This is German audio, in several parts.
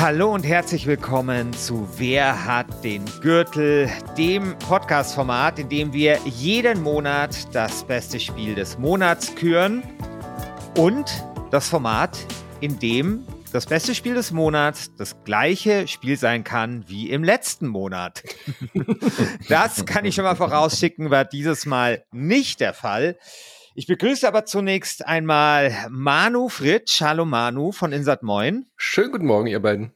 Hallo und herzlich willkommen zu Wer hat den Gürtel, dem Podcast-Format, in dem wir jeden Monat das beste Spiel des Monats küren und das Format, in dem das beste Spiel des Monats das gleiche Spiel sein kann wie im letzten Monat. das kann ich schon mal vorausschicken, war dieses Mal nicht der Fall. Ich begrüße aber zunächst einmal Manu Fritsch. Hallo Manu von Insat Moin. Schönen guten Morgen, ihr beiden.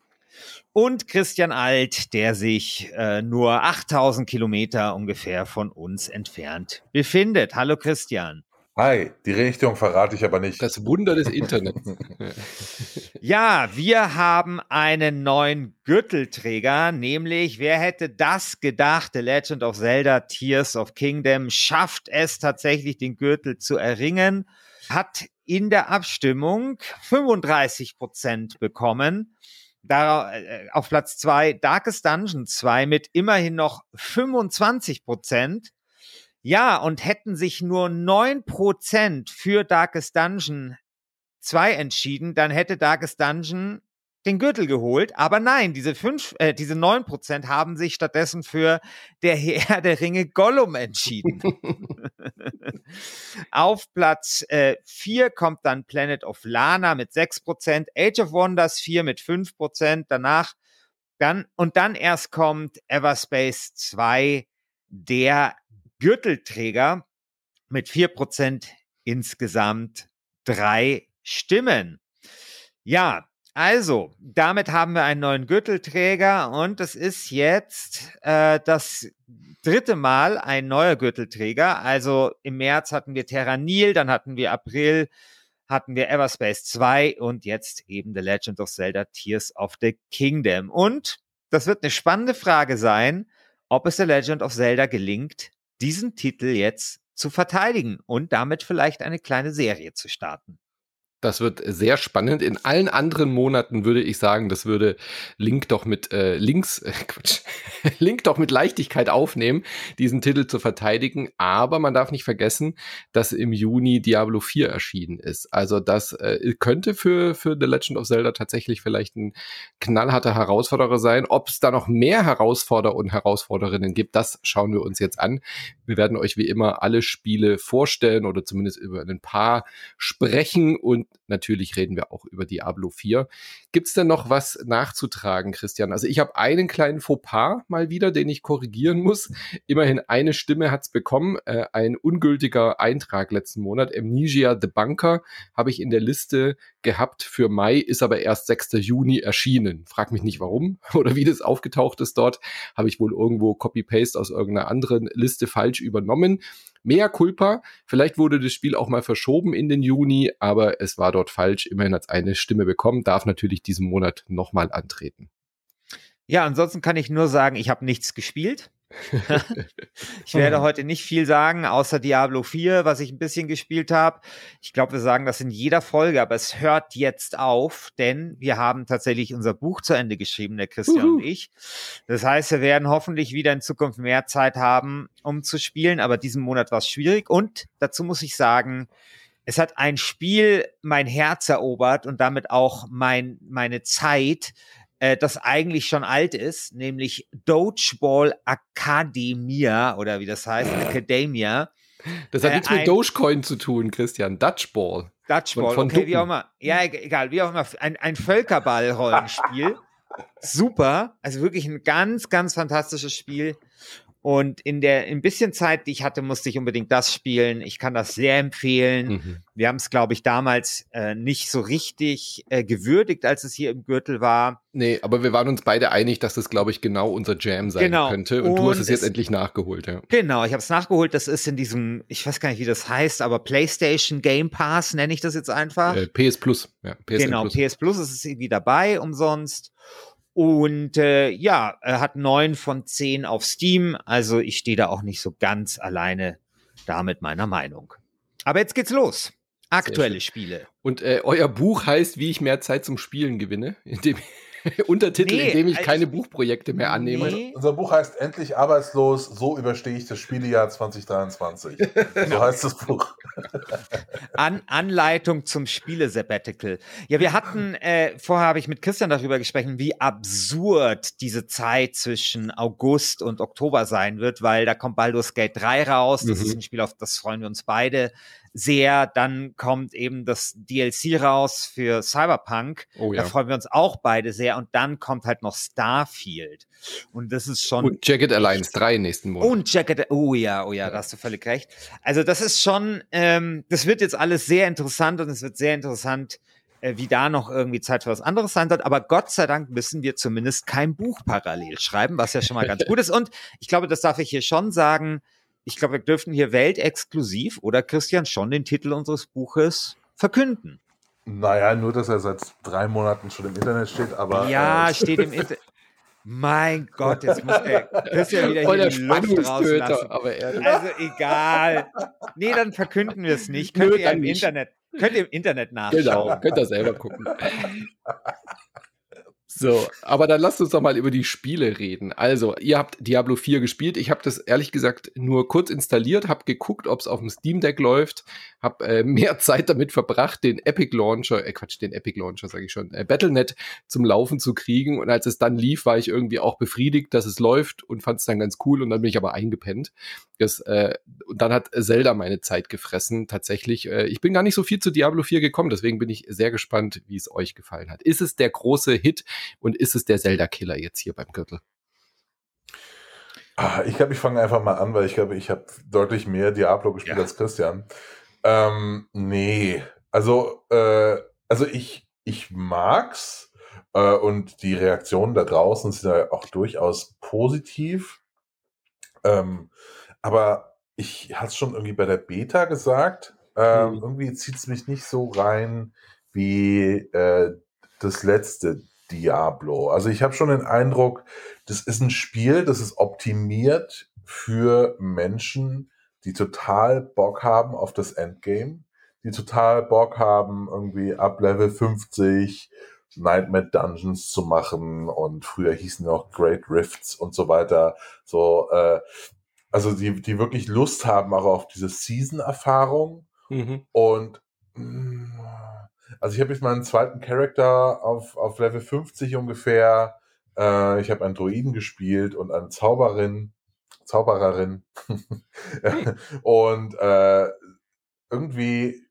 Und Christian Alt, der sich äh, nur 8000 Kilometer ungefähr von uns entfernt befindet. Hallo Christian. Hi, die Richtung verrate ich aber nicht. Das Wunder des Internets. ja, wir haben einen neuen Gürtelträger, nämlich wer hätte das gedacht? The Legend of Zelda Tears of Kingdom schafft es tatsächlich, den Gürtel zu erringen, hat in der Abstimmung 35 Prozent bekommen. Da, äh, auf Platz zwei Darkest Dungeon 2 mit immerhin noch 25 Prozent. Ja, und hätten sich nur 9% für Darkest Dungeon 2 entschieden, dann hätte Darkest Dungeon den Gürtel geholt. Aber nein, diese fünf, äh, diese neun Prozent haben sich stattdessen für der Herr der Ringe Gollum entschieden. Auf Platz äh, vier kommt dann Planet of Lana mit sechs Prozent, Age of Wonders 4 mit fünf Prozent, danach dann und dann erst kommt Everspace 2, der Gürtelträger mit vier Prozent insgesamt drei Stimmen. Ja, also, damit haben wir einen neuen Gürtelträger und es ist jetzt äh, das dritte Mal ein neuer Gürtelträger. Also im März hatten wir Terranil, dann hatten wir April, hatten wir Everspace 2 und jetzt eben The Legend of Zelda Tears of the Kingdom. Und das wird eine spannende Frage sein, ob es The Legend of Zelda gelingt, diesen Titel jetzt zu verteidigen und damit vielleicht eine kleine Serie zu starten. Das wird sehr spannend. In allen anderen Monaten würde ich sagen, das würde Link doch mit äh, links, äh, Quatsch, Link doch mit Leichtigkeit aufnehmen, diesen Titel zu verteidigen. Aber man darf nicht vergessen, dass im Juni Diablo 4 erschienen ist. Also das äh, könnte für, für The Legend of Zelda tatsächlich vielleicht ein knallharter Herausforderer sein. Ob es da noch mehr Herausforderer und Herausforderinnen gibt, das schauen wir uns jetzt an. Wir werden euch wie immer alle Spiele vorstellen oder zumindest über ein paar sprechen und natürlich reden wir auch über Diablo 4. Gibt es denn noch was nachzutragen, Christian? Also ich habe einen kleinen Fauxpas mal wieder, den ich korrigieren muss. Immerhin eine Stimme hat es bekommen. Äh, ein ungültiger Eintrag letzten Monat. Amnesia The Bunker habe ich in der Liste gehabt für Mai, ist aber erst 6. Juni erschienen. Frag mich nicht warum oder wie das aufgetaucht ist dort. Habe ich wohl irgendwo Copy-Paste aus irgendeiner anderen Liste falsch übernommen. Mehr Culpa. Vielleicht wurde das Spiel auch mal verschoben in den Juni, aber es war dort falsch. Immerhin hat es eine Stimme bekommen, darf natürlich diesen Monat nochmal antreten. Ja, ansonsten kann ich nur sagen, ich habe nichts gespielt. ich werde mhm. heute nicht viel sagen, außer Diablo 4, was ich ein bisschen gespielt habe. Ich glaube, wir sagen das in jeder Folge, aber es hört jetzt auf, denn wir haben tatsächlich unser Buch zu Ende geschrieben, der Christian Uhu. und ich. Das heißt, wir werden hoffentlich wieder in Zukunft mehr Zeit haben, um zu spielen, aber diesen Monat war es schwierig. Und dazu muss ich sagen, es hat ein Spiel mein Herz erobert und damit auch mein, meine Zeit, äh, das eigentlich schon alt ist, nämlich Dogeball Academia oder wie das heißt, Academia. Das hat äh, nichts mit Dogecoin zu tun, Christian. Dutchball. Dutchball, von, von okay, wie auch immer. Ja, egal, wie auch immer. Ein, ein Völkerball-Rollenspiel. Super. Also wirklich ein ganz, ganz fantastisches Spiel. Und in der ein bisschen Zeit, die ich hatte, musste ich unbedingt das spielen. Ich kann das sehr empfehlen. Mhm. Wir haben es, glaube ich, damals äh, nicht so richtig äh, gewürdigt, als es hier im Gürtel war. Nee, aber wir waren uns beide einig, dass das, glaube ich, genau unser Jam sein genau. könnte. Und, Und du hast es jetzt endlich nachgeholt, ja. Genau, ich habe es nachgeholt. Das ist in diesem, ich weiß gar nicht, wie das heißt, aber PlayStation Game Pass nenne ich das jetzt einfach. Äh, PS Plus, ja. PSN genau, Plus. PS Plus ist es irgendwie dabei, umsonst. Und äh, ja, er hat neun von zehn auf Steam. Also ich stehe da auch nicht so ganz alleine da mit meiner Meinung. Aber jetzt geht's los. Aktuelle Spiele. Und äh, euer Buch heißt, wie ich mehr Zeit zum Spielen gewinne, indem Untertitel, nee, in dem ich also, keine Buchprojekte mehr annehme. Nee. Unser Buch heißt Endlich arbeitslos, so überstehe ich das Spielejahr 2023. so heißt das Buch. An Anleitung zum Spiele-Sabbatical. Ja, wir hatten, äh, vorher habe ich mit Christian darüber gesprochen, wie absurd diese Zeit zwischen August und Oktober sein wird, weil da kommt Baldur's Gate 3 raus. Das mhm. ist ein Spiel, auf das freuen wir uns beide sehr. Dann kommt eben das DLC raus für Cyberpunk. Oh, ja. Da freuen wir uns auch beide sehr. Und dann kommt halt noch Starfield. Und das ist schon. Und Jacket Alliance 3 nächsten Monat. Und Jacket, oh ja, oh ja, ja, da hast du völlig recht. Also das ist schon, ähm, das wird jetzt alles sehr interessant und es wird sehr interessant, äh, wie da noch irgendwie Zeit für was anderes sein wird. Aber Gott sei Dank müssen wir zumindest kein Buch parallel schreiben, was ja schon mal ganz gut ist. Und ich glaube, das darf ich hier schon sagen ich glaube, wir dürfen hier weltexklusiv oder Christian schon den Titel unseres Buches verkünden. Naja, nur, dass er seit drei Monaten schon im Internet steht, aber. Ja, äh, steht im Internet. Mein Gott, jetzt muss der Christian wieder Voll hier die Luft rauslassen. Aber also egal. Nee, dann verkünden wir es nicht. Könnt Nö, ihr im nicht. Internet, könnt ihr im Internet nachschauen. Genau, könnt ihr selber gucken. So, aber dann lasst uns doch mal über die Spiele reden. Also, ihr habt Diablo 4 gespielt. Ich habe das ehrlich gesagt nur kurz installiert, habe geguckt, ob es auf dem Steam Deck läuft, habe äh, mehr Zeit damit verbracht, den Epic Launcher, äh Quatsch, den Epic Launcher sage ich schon, äh, Battle.net zum Laufen zu kriegen. Und als es dann lief, war ich irgendwie auch befriedigt, dass es läuft und fand es dann ganz cool. Und dann bin ich aber eingepennt. Das, äh, und dann hat Zelda meine Zeit gefressen, tatsächlich. Äh, ich bin gar nicht so viel zu Diablo 4 gekommen, deswegen bin ich sehr gespannt, wie es euch gefallen hat. Ist es der große Hit? Und ist es der Zelda-Killer jetzt hier beim Gürtel? Ah, ich glaube, ich fange einfach mal an, weil ich glaube, ich habe deutlich mehr Diablo gespielt ja. als Christian. Ähm, nee, also, äh, also ich, ich mag's äh, und die Reaktionen da draußen sind ja auch durchaus positiv. Ähm, aber ich hatte es schon irgendwie bei der Beta gesagt, ähm, mhm. irgendwie zieht es mich nicht so rein wie äh, das letzte Diablo. Also ich habe schon den Eindruck, das ist ein Spiel, das ist optimiert für Menschen, die total Bock haben auf das Endgame, die total Bock haben, irgendwie ab Level 50 Nightmare Dungeons zu machen und früher hießen auch Great Rifts und so weiter. So, äh, also die, die wirklich Lust haben auch auf diese Season-Erfahrung mhm. und mh, mm, also ich habe jetzt meinen zweiten Charakter auf, auf Level 50 ungefähr. Äh, ich habe einen Druiden gespielt und eine Zauberin, Zaubererin. und äh, irgendwie,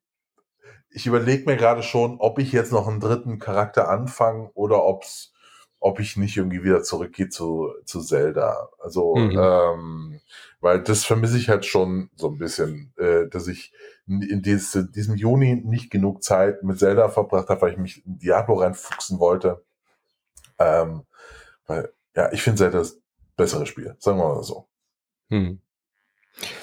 ich überlege mir gerade schon, ob ich jetzt noch einen dritten Charakter anfange oder ob's ob ich nicht irgendwie wieder zurückgehe zu, zu Zelda. Also, mhm. ähm, weil das vermisse ich halt schon so ein bisschen, äh, dass ich in dieses, diesem Juni nicht genug Zeit mit Zelda verbracht habe, weil ich mich in Diablo reinfuchsen wollte. Ähm, weil, ja, ich finde Zelda das bessere Spiel, sagen wir mal so. Mhm.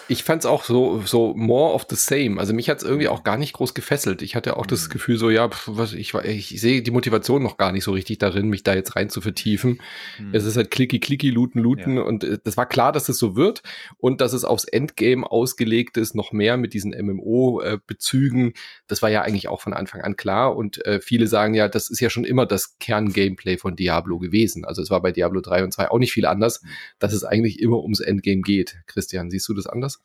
Ich fand es auch so, so more of the same. Also mich hat es irgendwie auch gar nicht groß gefesselt. Ich hatte auch das mhm. Gefühl so, ja, was, ich, ich sehe die Motivation noch gar nicht so richtig darin, mich da jetzt rein zu vertiefen. Mhm. Es ist halt klicky, klicky, looten, looten. Ja. Und äh, das war klar, dass es so wird und dass es aufs Endgame ausgelegt ist, noch mehr mit diesen MMO-Bezügen. Das war ja eigentlich auch von Anfang an klar. Und äh, viele sagen ja, das ist ja schon immer das Kern-Gameplay von Diablo gewesen. Also es war bei Diablo 3 und 2 auch nicht viel anders, mhm. dass es eigentlich immer ums Endgame geht. Christian, siehst du das anders?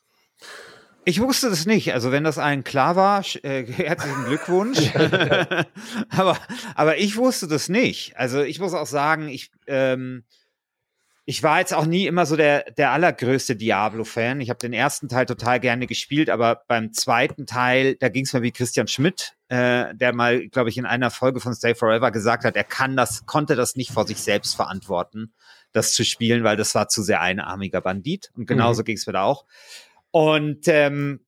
Ich wusste das nicht. Also wenn das allen klar war, äh, herzlichen Glückwunsch. aber, aber ich wusste das nicht. Also ich muss auch sagen, ich, ähm, ich war jetzt auch nie immer so der, der allergrößte Diablo-Fan. Ich habe den ersten Teil total gerne gespielt, aber beim zweiten Teil, da ging es mir wie Christian Schmidt, äh, der mal, glaube ich, in einer Folge von Stay Forever gesagt hat, er kann das, konnte das nicht vor sich selbst verantworten, das zu spielen, weil das war zu sehr einarmiger Bandit. Und genauso mhm. ging es mir da auch. Und ähm,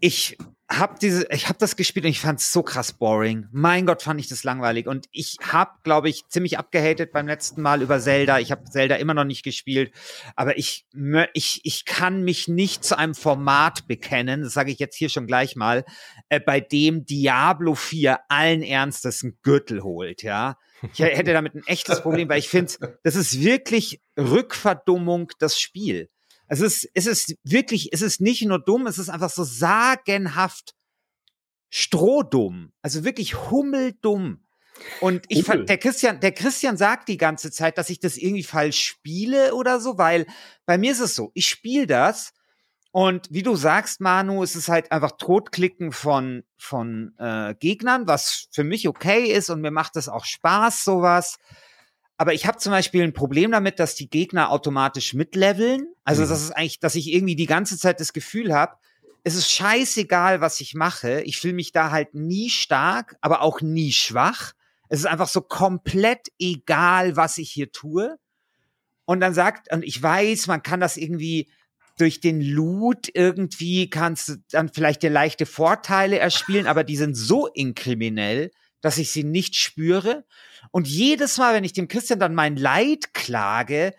ich habe diese, ich habe das gespielt und ich fand es so krass boring. Mein Gott, fand ich das langweilig. Und ich habe, glaube ich, ziemlich abgehatet beim letzten Mal über Zelda. Ich habe Zelda immer noch nicht gespielt, aber ich, ich, ich kann mich nicht zu einem Format bekennen, das sage ich jetzt hier schon gleich mal, äh, bei dem Diablo 4 allen Ernstes einen Gürtel holt, ja. Ich hätte damit ein echtes Problem, weil ich finde, das ist wirklich Rückverdummung das Spiel. Es ist, es ist wirklich, es ist nicht nur dumm, es ist einfach so sagenhaft strohdumm. Also wirklich hummeldumm. Und ich fand, der Christian, der Christian sagt die ganze Zeit, dass ich das irgendwie falsch spiele oder so, weil bei mir ist es so, ich spiele das und wie du sagst, Manu, es ist halt einfach Totklicken von, von äh, Gegnern, was für mich okay ist und mir macht es auch Spaß, sowas. Aber ich habe zum Beispiel ein Problem damit, dass die Gegner automatisch mitleveln. Also, mhm. das ist eigentlich, dass ich irgendwie die ganze Zeit das Gefühl habe, es ist scheißegal, was ich mache. Ich fühle mich da halt nie stark, aber auch nie schwach. Es ist einfach so komplett egal, was ich hier tue. Und dann sagt, und ich weiß, man kann das irgendwie durch den Loot irgendwie kannst du dann vielleicht dir leichte Vorteile erspielen, aber die sind so inkriminell, dass ich sie nicht spüre. Und jedes Mal, wenn ich dem Christian dann mein Leid klage,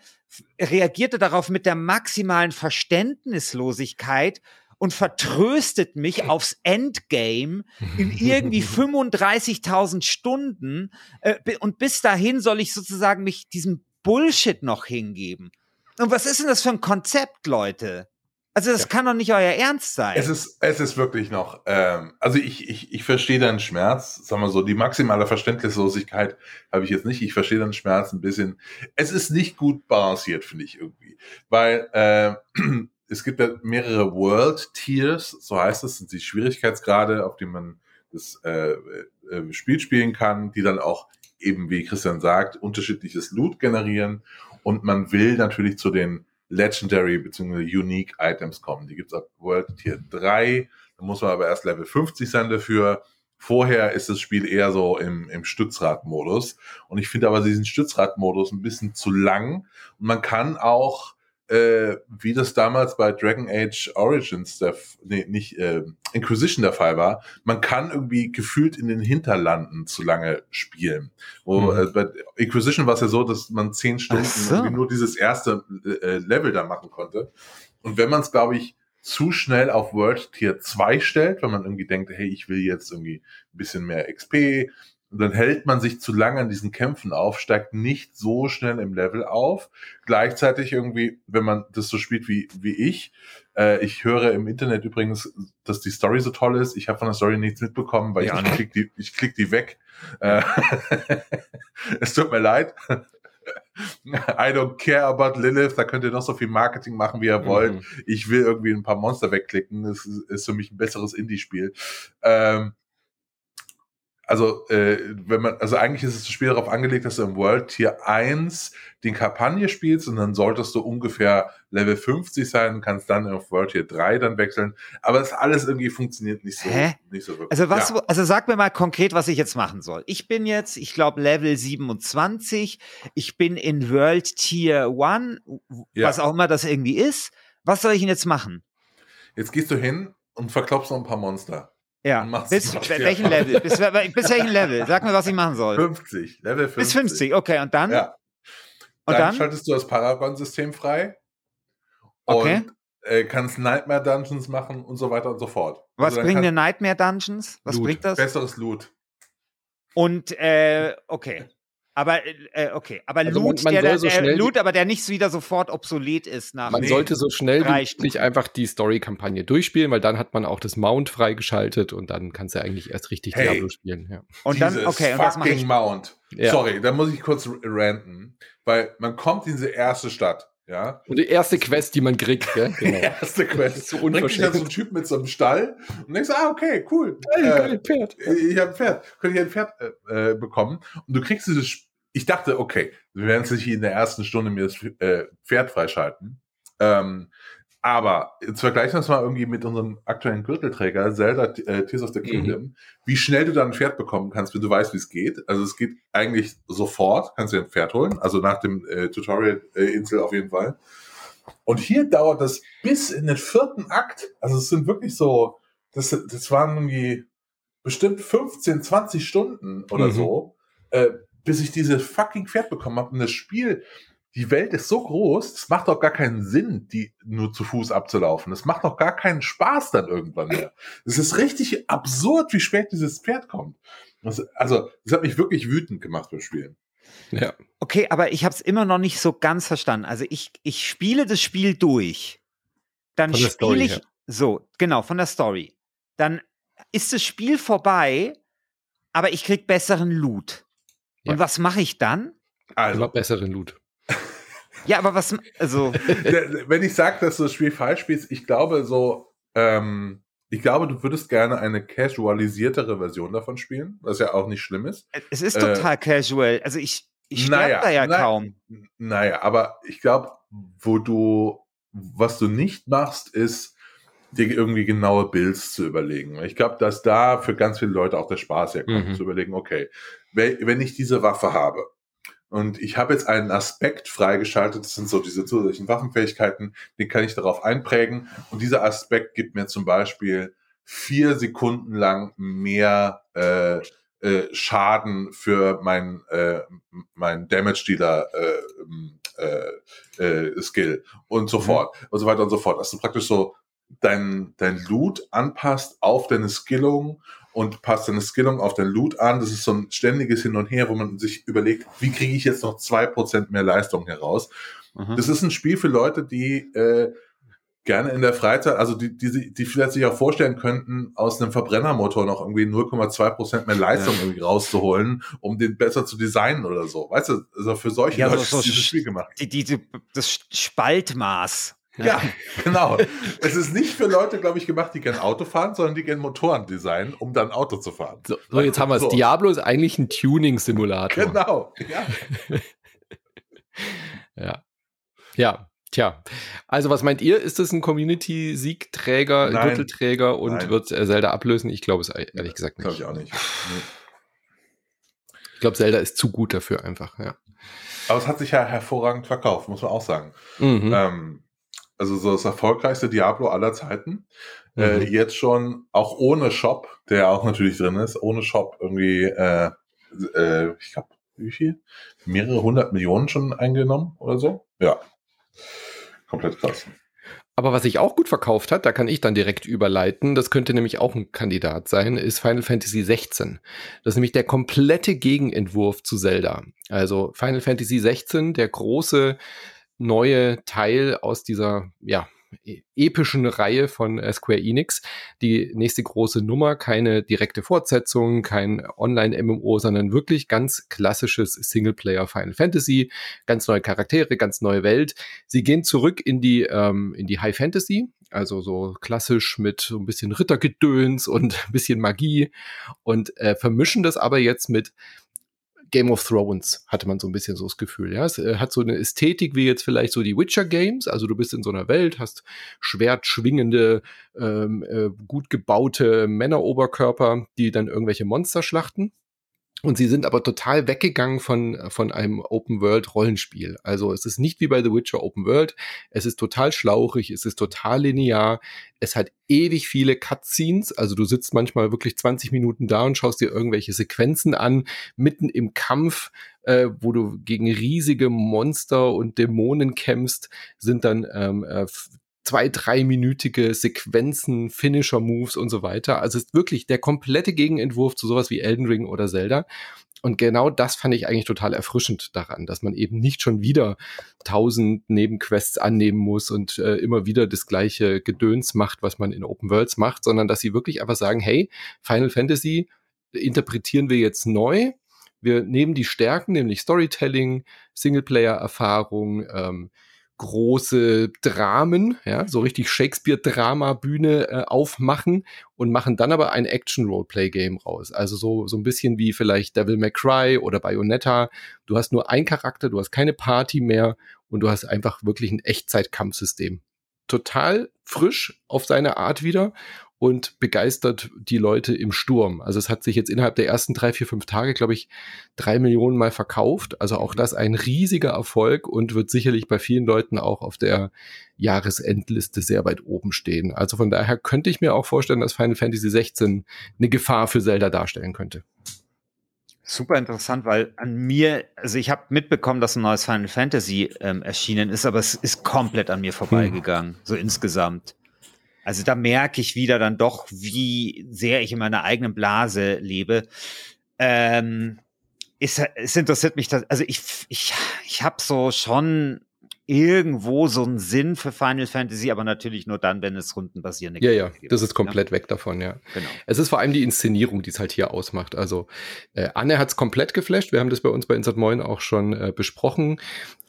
reagiert er darauf mit der maximalen Verständnislosigkeit und vertröstet mich aufs Endgame in irgendwie 35.000 Stunden. Äh, und bis dahin soll ich sozusagen mich diesem Bullshit noch hingeben. Und was ist denn das für ein Konzept, Leute? Also das ja. kann doch nicht euer Ernst sein. Es ist, es ist wirklich noch, ähm, also ich, ich, ich verstehe deinen Schmerz, sagen wir so, die maximale Verständnislosigkeit habe ich jetzt nicht. Ich verstehe deinen Schmerz ein bisschen. Es ist nicht gut balanciert, finde ich irgendwie. Weil äh, es gibt ja mehrere World Tiers, so heißt es, sind die Schwierigkeitsgrade, auf denen man das äh, äh, Spiel spielen kann, die dann auch eben, wie Christian sagt, unterschiedliches Loot generieren. Und man will natürlich zu den Legendary bzw. Unique Items kommen. Die gibt es ab World Tier 3. Da muss man aber erst Level 50 sein dafür. Vorher ist das Spiel eher so im, im Stützradmodus. Und ich finde aber diesen Stützradmodus ein bisschen zu lang. Und man kann auch äh, wie das damals bei Dragon Age Origins, der, nee, nicht äh, Inquisition der Fall war, man kann irgendwie gefühlt in den Hinterlanden zu lange spielen. Wo, mhm. äh, bei Inquisition war es ja so, dass man zehn Stunden so. nur dieses erste äh, Level da machen konnte. Und wenn man es, glaube ich, zu schnell auf World Tier 2 stellt, wenn man irgendwie denkt, hey, ich will jetzt irgendwie ein bisschen mehr XP, und dann hält man sich zu lange an diesen Kämpfen auf, steigt nicht so schnell im Level auf. Gleichzeitig irgendwie, wenn man das so spielt wie, wie ich, äh, ich höre im Internet übrigens, dass die Story so toll ist. Ich habe von der Story nichts mitbekommen, weil ja, ich, ich klick die, ich klick die weg. Äh, es tut mir leid. I don't care about Lilith, da könnt ihr noch so viel Marketing machen, wie ihr mhm. wollt. Ich will irgendwie ein paar Monster wegklicken. Das ist, ist für mich ein besseres Indie-Spiel. Ähm, also äh, wenn man, also eigentlich ist das Spiel darauf angelegt, dass du im World Tier 1 den Kampagne spielst und dann solltest du ungefähr Level 50 sein und kannst dann auf World Tier 3 dann wechseln. Aber das alles irgendwie funktioniert nicht so, Hä? nicht so wirklich. Also was, ja. also sag mir mal konkret, was ich jetzt machen soll. Ich bin jetzt, ich glaube, Level 27. Ich bin in World Tier 1, ja. was auch immer das irgendwie ist. Was soll ich denn jetzt machen? Jetzt gehst du hin und verklopfst noch ein paar Monster. Ja. Bis welchen Level? Bis, bis welchen Level? Sag mir, was ich machen soll. 50. Level 50. Bis 50, okay. Und dann? Ja. Und dann, dann schaltest du das Paragon-System frei. Okay. Und äh, kannst Nightmare Dungeons machen und so weiter und so fort. Was also bringen dir Nightmare Dungeons? Was Loot. bringt das? Besseres Loot. Und äh, okay. Aber äh, äh, okay, aber also Loot, man, man der, so der Loot, aber der nicht wieder sofort obsolet ist nach. Man nee, sollte so schnell wie möglich einfach die Story-Kampagne durchspielen, weil dann hat man auch das Mount freigeschaltet und dann kannst du eigentlich erst richtig hey, Diablo spielen. Ja. Und dann okay, und das ich. Mount. Ja. Sorry, da muss ich kurz ranten, weil man kommt in diese erste Stadt. Ja. Und die erste Quest, die man kriegt, gell? Genau. Die erste Quest. so Bringt dich dann so ein Typ mit so einem Stall und denkst, ah, okay, cool. Hey, äh, ein Pferd. Ich habe ein Pferd. Könnte ich ein Pferd äh, äh, bekommen? Und du kriegst dieses ich dachte, okay, wir werden sich in der ersten Stunde mir das äh, Pferd freischalten. Ähm, aber jetzt vergleichen wir es mal irgendwie mit unserem aktuellen Gürtelträger, Zelda äh, Tears of the mhm. Kingdom, mhm. wie schnell du dann ein Pferd bekommen kannst, wenn du weißt, wie es geht. Also es geht eigentlich sofort, kannst du ein Pferd holen, also nach dem äh, Tutorial-Insel äh, auf jeden Fall. Und hier dauert das bis in den vierten Akt. Also es sind wirklich so, das, das waren irgendwie bestimmt 15, 20 Stunden oder mhm. so, äh, bis ich dieses fucking Pferd bekommen habe. Und das Spiel, die Welt ist so groß, es macht doch gar keinen Sinn, die nur zu Fuß abzulaufen. Es macht doch gar keinen Spaß dann irgendwann mehr. Es ist richtig absurd, wie spät dieses Pferd kommt. Das, also, das hat mich wirklich wütend gemacht beim Spielen. Ja. Okay, aber ich habe es immer noch nicht so ganz verstanden. Also ich, ich spiele das Spiel durch. Dann spiele ich her. so, genau, von der Story. Dann ist das Spiel vorbei, aber ich krieg besseren Loot. Ja. Und was mache ich dann? Also Immer besseren Loot. Ja, aber was, also. Wenn ich sage, dass du das Spiel falsch spielst, ich glaube so, ähm, ich glaube, du würdest gerne eine casualisiertere Version davon spielen, was ja auch nicht schlimm ist. Es ist total äh, casual. Also ich, ich naja, da ja na, kaum. Naja, aber ich glaube, wo du, was du nicht machst, ist, dir irgendwie genaue Builds zu überlegen. Ich glaube, dass da für ganz viele Leute auch der Spaß herkommt, mhm. zu überlegen, okay, wenn ich diese Waffe habe und ich habe jetzt einen Aspekt freigeschaltet, das sind so diese zusätzlichen Waffenfähigkeiten, den kann ich darauf einprägen und dieser Aspekt gibt mir zum Beispiel vier Sekunden lang mehr äh, äh, Schaden für mein, äh, mein Damage-Dealer äh, äh, äh, Skill und so mhm. fort und so weiter und so fort. Dass du praktisch so dein, dein Loot anpasst auf deine Skillung und passt deine Skillung auf dein Loot an. Das ist so ein ständiges Hin und Her, wo man sich überlegt, wie kriege ich jetzt noch zwei Prozent mehr Leistung heraus. Mhm. Das ist ein Spiel für Leute, die äh, gerne in der Freizeit, also die, die, die vielleicht sich auch vorstellen könnten, aus einem Verbrennermotor noch irgendwie 0,2 Prozent mehr Leistung ja. irgendwie rauszuholen, um den besser zu designen oder so. Weißt du, also für solche ja, Leute so, so ist dieses Spiel gemacht. Die, die, das Spaltmaß. Ja, genau. es ist nicht für Leute, glaube ich, gemacht, die gerne Auto fahren, sondern die gerne Motoren designen, um dann Auto zu fahren. So, so jetzt haben wir es. So. Diablo ist eigentlich ein Tuning-Simulator. Genau, ja. ja. Ja, Tja, also was meint ihr? Ist das ein Community-Siegträger, Gürtelträger und Nein. wird Zelda ablösen? Ich glaube es ehrlich gesagt nicht. Glaube ich auch nicht. Nee. Ich glaube, Zelda ist zu gut dafür einfach, ja. Aber es hat sich ja hervorragend verkauft, muss man auch sagen. Mhm. Ähm, also so das erfolgreichste Diablo aller Zeiten. Äh, mhm. Äh, jetzt schon auch ohne Shop, der auch natürlich drin ist, ohne Shop irgendwie, äh, äh, ich glaube, wie viel? Mehrere hundert Millionen schon eingenommen oder so? Ja, komplett krass. Aber was sich auch gut verkauft hat, da kann ich dann direkt überleiten, das könnte nämlich auch ein Kandidat sein, ist Final Fantasy 16. Das ist nämlich der komplette Gegenentwurf zu Zelda. Also Final Fantasy 16, der große neue Teil aus dieser, ja, E-, epischen Reihe von äh, Square Enix. Die nächste große Nummer, keine direkte Fortsetzung, kein Online-MMO, sondern wirklich ganz klassisches Singleplayer Final Fantasy. Ganz neue Charaktere, ganz neue Welt. Sie gehen zurück in die, ähm, in die High Fantasy, also so klassisch mit so ein bisschen Rittergedöns und ein bisschen Magie und äh, vermischen das aber jetzt mit Game of Thrones, hatte man so ein bisschen so das Gefühl. Ja, es äh, hat so eine Ästhetik wie jetzt vielleicht so die Witcher Games. Also du bist in so einer Welt, hast schwertschwingende, ähm, äh, gut gebaute Männeroberkörper, die dann irgendwelche Monster schlachten. Und sie sind aber total weggegangen von, von einem Open-World-Rollenspiel. Also es ist nicht wie bei The Witcher Open World. Es ist total schlauchig, es ist total linear. Es hat ewig viele Cutscenes. Also du sitzt manchmal wirklich 20 Minuten da und schaust dir irgendwelche Sequenzen an, mitten im Kampf, äh, wo du gegen riesige Monster und Dämonen kämpfst, sind dann ähm, äh, zwei, dreiminütige Sequenzen, Finisher-Moves und so weiter. Also es ist wirklich der komplette Gegenentwurf zu sowas wie Elden Ring oder Zelda. Und genau das fand ich eigentlich total erfrischend daran, dass man eben nicht schon wieder tausend Nebenquests annehmen muss und äh, immer wieder das gleiche Gedöns macht, was man in Open Worlds macht, sondern dass sie wirklich einfach sagen, hey, Final Fantasy interpretieren wir jetzt neu. Wir nehmen die Stärken, nämlich Storytelling, Singleplayer-Erfahrung, ähm, große Dramen, ja, so richtig Shakespeare-Drama-Bühne äh, aufmachen und machen dann aber ein Action-Roleplay-Game raus. Also so, so ein bisschen wie vielleicht Devil May Cry oder Bayonetta. Du hast nur ein Charakter, du hast keine Party mehr und du hast einfach wirklich ein Echtzeit-Kampfsystem. Total frisch auf seine Art wieder und begeistert die Leute im Sturm. Also es hat sich jetzt innerhalb der ersten drei, vier, fünf Tage, glaube ich, drei Millionen Mal verkauft. Also auch das ein riesiger Erfolg und wird sicherlich bei vielen Leuten auch auf der Jahresendliste sehr weit oben stehen. Also von daher könnte ich mir auch vorstellen, dass Final Fantasy 16 eine Gefahr für Zelda darstellen könnte. Super interessant, weil an mir, also ich habe mitbekommen, dass ein neues Final Fantasy ähm, erschienen ist, aber es ist komplett an mir vorbeigegangen, hm. so insgesamt. Also da merke ich wieder dann doch, wie sehr ich in meiner eigenen Blase lebe. Ähm, es, es interessiert mich, dass, also ich, ich, ich habe so schon irgendwo so einen Sinn für Final Fantasy, aber natürlich nur dann, wenn es rundenbasierende Ja, ja, das ist komplett ja? weg davon, ja. Genau. Es ist vor allem die Inszenierung, die es halt hier ausmacht. Also äh, Anne hat es komplett geflasht. Wir haben das bei uns bei Insert Moin auch schon äh, besprochen.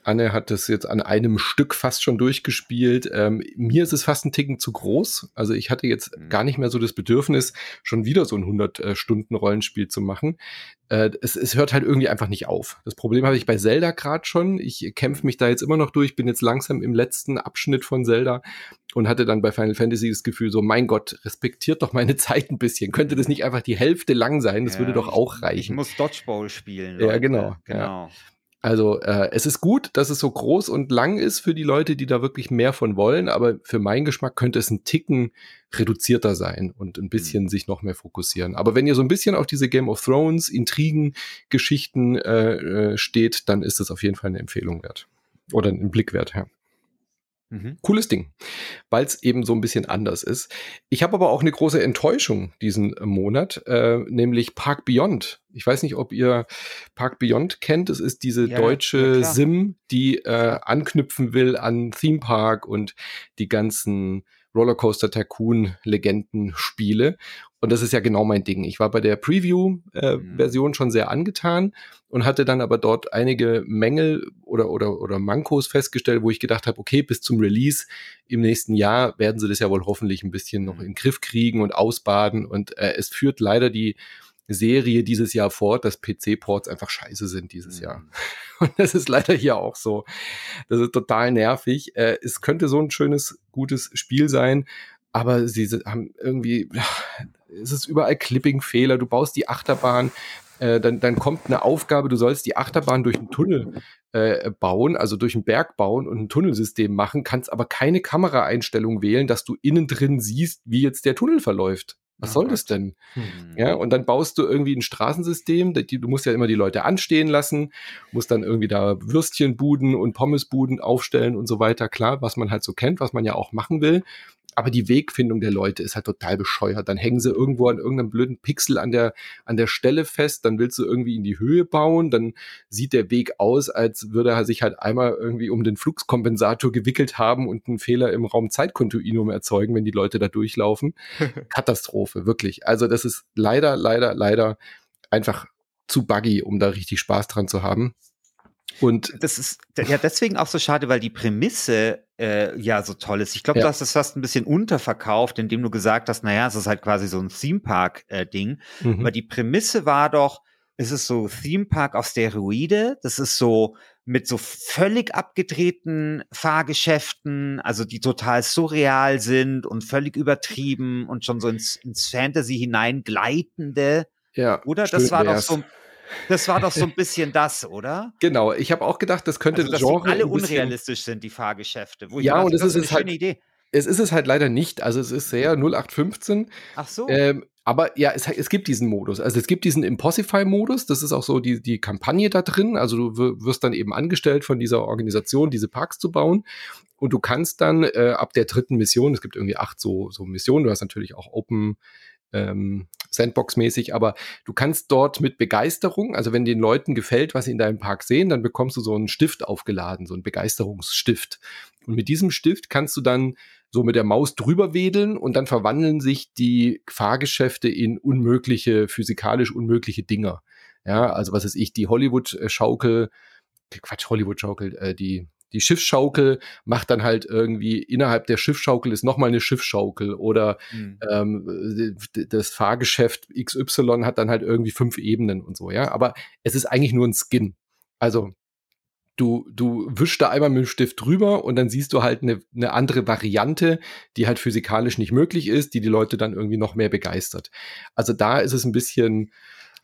Anne hat das jetzt an einem Stück fast schon durchgespielt. Ähm, mir ist es fast ein Ticken zu groß. Also ich hatte jetzt mhm. gar nicht mehr so das Bedürfnis, schon wieder so ein 100-Stunden-Rollenspiel äh, zu machen. Äh, es, es hört halt irgendwie einfach nicht auf. Das Problem habe ich bei Zelda gerade schon. Ich kämpfe mich da jetzt immer noch durch, bin jetzt langsam im letzten Abschnitt von Zelda und hatte dann bei Final Fantasy das Gefühl so, mein Gott, respektiert doch meine Zeit ein bisschen. Könnte das nicht einfach die Hälfte lang sein? Das ja, würde doch auch reichen. Ich muss Dodgeball spielen. Leute. Ja, genau. genau. Ja. Also äh, es ist gut, dass es so groß und lang ist für die Leute, die da wirklich mehr von wollen, aber für meinen Geschmack könnte es ein Ticken reduzierter sein und ein bisschen mhm. sich noch mehr fokussieren. Aber wenn ihr so ein bisschen auf diese Game of Thrones, Intrigen, Geschichten äh, äh steht, dann ist es auf jeden Fall eine Empfehlung wert. Oder ein Blick wert, ja. Mhm. Cooles Ding, weil es eben so ein bisschen anders ist. Ich habe aber auch eine große Enttäuschung diesen Monat, äh, nämlich Park Beyond. Ich weiß nicht, ob ihr Park Beyond kennt. Es ist diese ja, deutsche ja, Sim, die äh, anknüpfen will an Theme Park und die ganzen Rollercoaster Tycoon Legenden Spiele. Und das ist ja genau mein Ding. Ich war bei der Preview-Version äh, mhm. schon sehr angetan und hatte dann aber dort einige Mängel oder, oder, oder Mankos festgestellt, wo ich gedacht habe, okay, bis zum Release im nächsten Jahr werden sie das ja wohl hoffentlich ein bisschen noch in den Griff kriegen und ausbaden. Und äh, es führt leider die Serie dieses Jahr fort, dass PC-Ports einfach scheiße sind dieses mhm. Jahr. Und das ist leider hier auch so. Das ist total nervig. Äh, es könnte so ein schönes, gutes Spiel sein, aber sie haben irgendwie, es ist überall Clipping-Fehler. Du baust die Achterbahn, äh, dann, dann kommt eine Aufgabe, du sollst die Achterbahn durch einen Tunnel äh, bauen, also durch einen Berg bauen und ein Tunnelsystem machen, kannst aber keine Kameraeinstellung wählen, dass du innen drin siehst, wie jetzt der Tunnel verläuft. Was oh soll das denn? Hm. Ja, und dann baust du irgendwie ein Straßensystem, du musst ja immer die Leute anstehen lassen, musst dann irgendwie da Würstchenbuden und Pommesbuden aufstellen und so weiter. Klar, was man halt so kennt, was man ja auch machen will aber die Wegfindung der Leute ist halt total bescheuert. Dann hängen sie irgendwo an irgendeinem blöden Pixel an der, an der Stelle fest, dann willst du irgendwie in die Höhe bauen, dann sieht der Weg aus, als würde er sich halt einmal irgendwie um den Fluxkompensator gewickelt haben und einen Fehler im Raum-Zeit-Kontinuum erzeugen, wenn die Leute da durchlaufen. Katastrophe, wirklich. Also das ist leider, leider, leider einfach zu buggy, um da richtig Spaß dran zu haben. Und das ist ja deswegen auch so schade, weil die Prämisse äh, ja so toll ist. Ich glaube, ja. du hast es fast ein bisschen unterverkauft, indem du gesagt hast, naja, es ist halt quasi so ein Theme Park-Ding. Äh, mhm. Aber die Prämisse war doch, es ist so Theme Park auf Steroide. Das ist so mit so völlig abgedrehten Fahrgeschäften, also die total surreal sind und völlig übertrieben und schon so ins, ins Fantasy hineingleitende. Ja, oder? Das war doch so das war doch so ein bisschen das, oder? Genau, ich habe auch gedacht, das könnte also, dass Genre alle unrealistisch sind, die Fahrgeschäfte. ja, und dachte, das, ist, es halt. Idee. Es ist es halt leider nicht. Also es ist sehr 0815. Ach so. Ähm, aber ja, es, es, gibt diesen Modus. Also es gibt diesen Impossify-Modus. Das ist auch so die, die Kampagne da drin. Also du wirst dann eben angestellt von dieser Organisation, diese Parks zu bauen. Und du kannst dann äh, ab der dritten Mission, es gibt irgendwie acht so, so Missionen, du hast natürlich auch Open ähm, Sandbox-mäßig, aber du kannst dort mit Begeisterung, also wenn den Leuten gefällt, was sie in deinem Park sehen, dann bekommst du so einen Stift aufgeladen, so einen Begeisterungsstift. Und mit diesem Stift kannst du dann so mit der Maus drüber wedeln und dann verwandeln sich die Fahrgeschäfte in unmögliche, physikalisch unmögliche Dinger. Ja, also was ist ich, die Hollywood-Schaukel, Quatsch, Hollywood-Schaukel, äh, die die Schiffsschaukel macht dann halt irgendwie innerhalb der Schiffsschaukel ist nochmal eine Schiffsschaukel oder mhm. ähm, das Fahrgeschäft XY hat dann halt irgendwie fünf Ebenen und so, ja. Aber es ist eigentlich nur ein Skin. Also du, du wischst da einmal mit dem Stift drüber und dann siehst du halt eine, eine andere Variante, die halt physikalisch nicht möglich ist, die die Leute dann irgendwie noch mehr begeistert. Also da ist es ein bisschen,